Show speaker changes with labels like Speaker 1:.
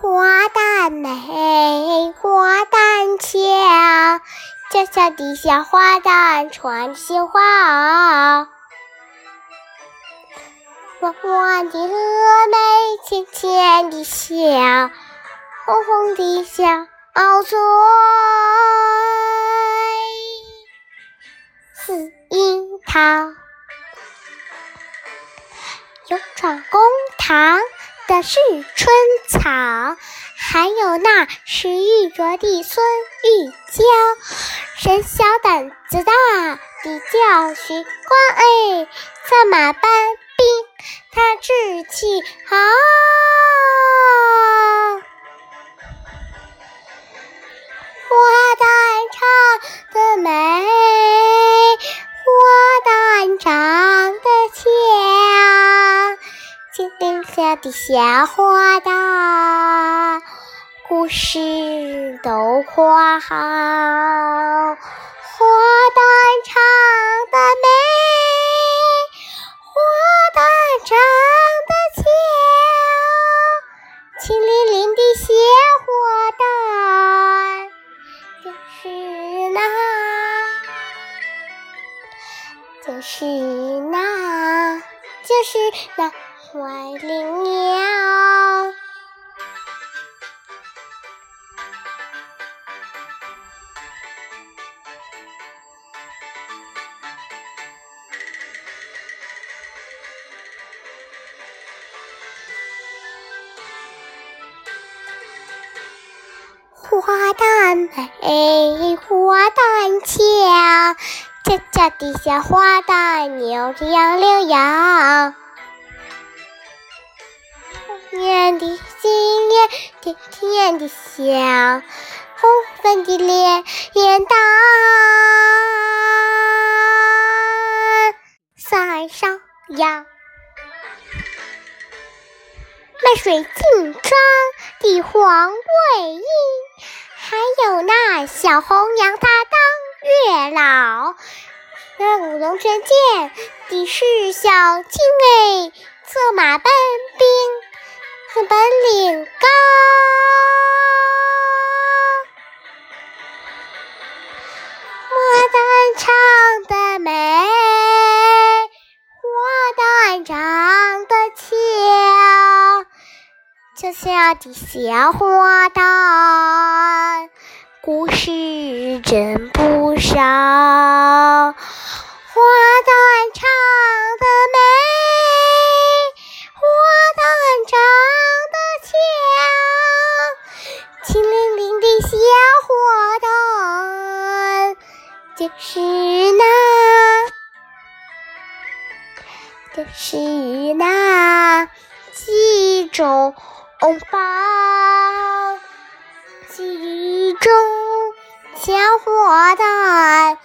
Speaker 1: 花旦美，花旦俏，脚下地下花旦穿新花袄。弯弯的峨眉，浅浅的笑，红红的小嘴，似樱桃。勇闯公堂。的是春草，还有那是玉镯的孙玉娇。谁小胆子大的叫徐官哎，策马搬兵，他志气豪。的小花旦，故事都夸好。花旦唱得美，花旦长得俏，青淋淋的小花旦，就是那，就是那，就是那。坏灵鸟，花旦美，花旦俏，脚脚底下花旦扭着杨柳腰。的笑，红粉的脸，蛋赛上扬。卖水镜妆的黄桂英，还有那小红娘，她当月老。那舞龙神剑的是小青哎，策马奔兵。本领高，牡丹唱得美，花旦长得俏，脚下的小花旦，故事真不少。小火蛋，就是那，就是那几种，呃，几种小火蛋。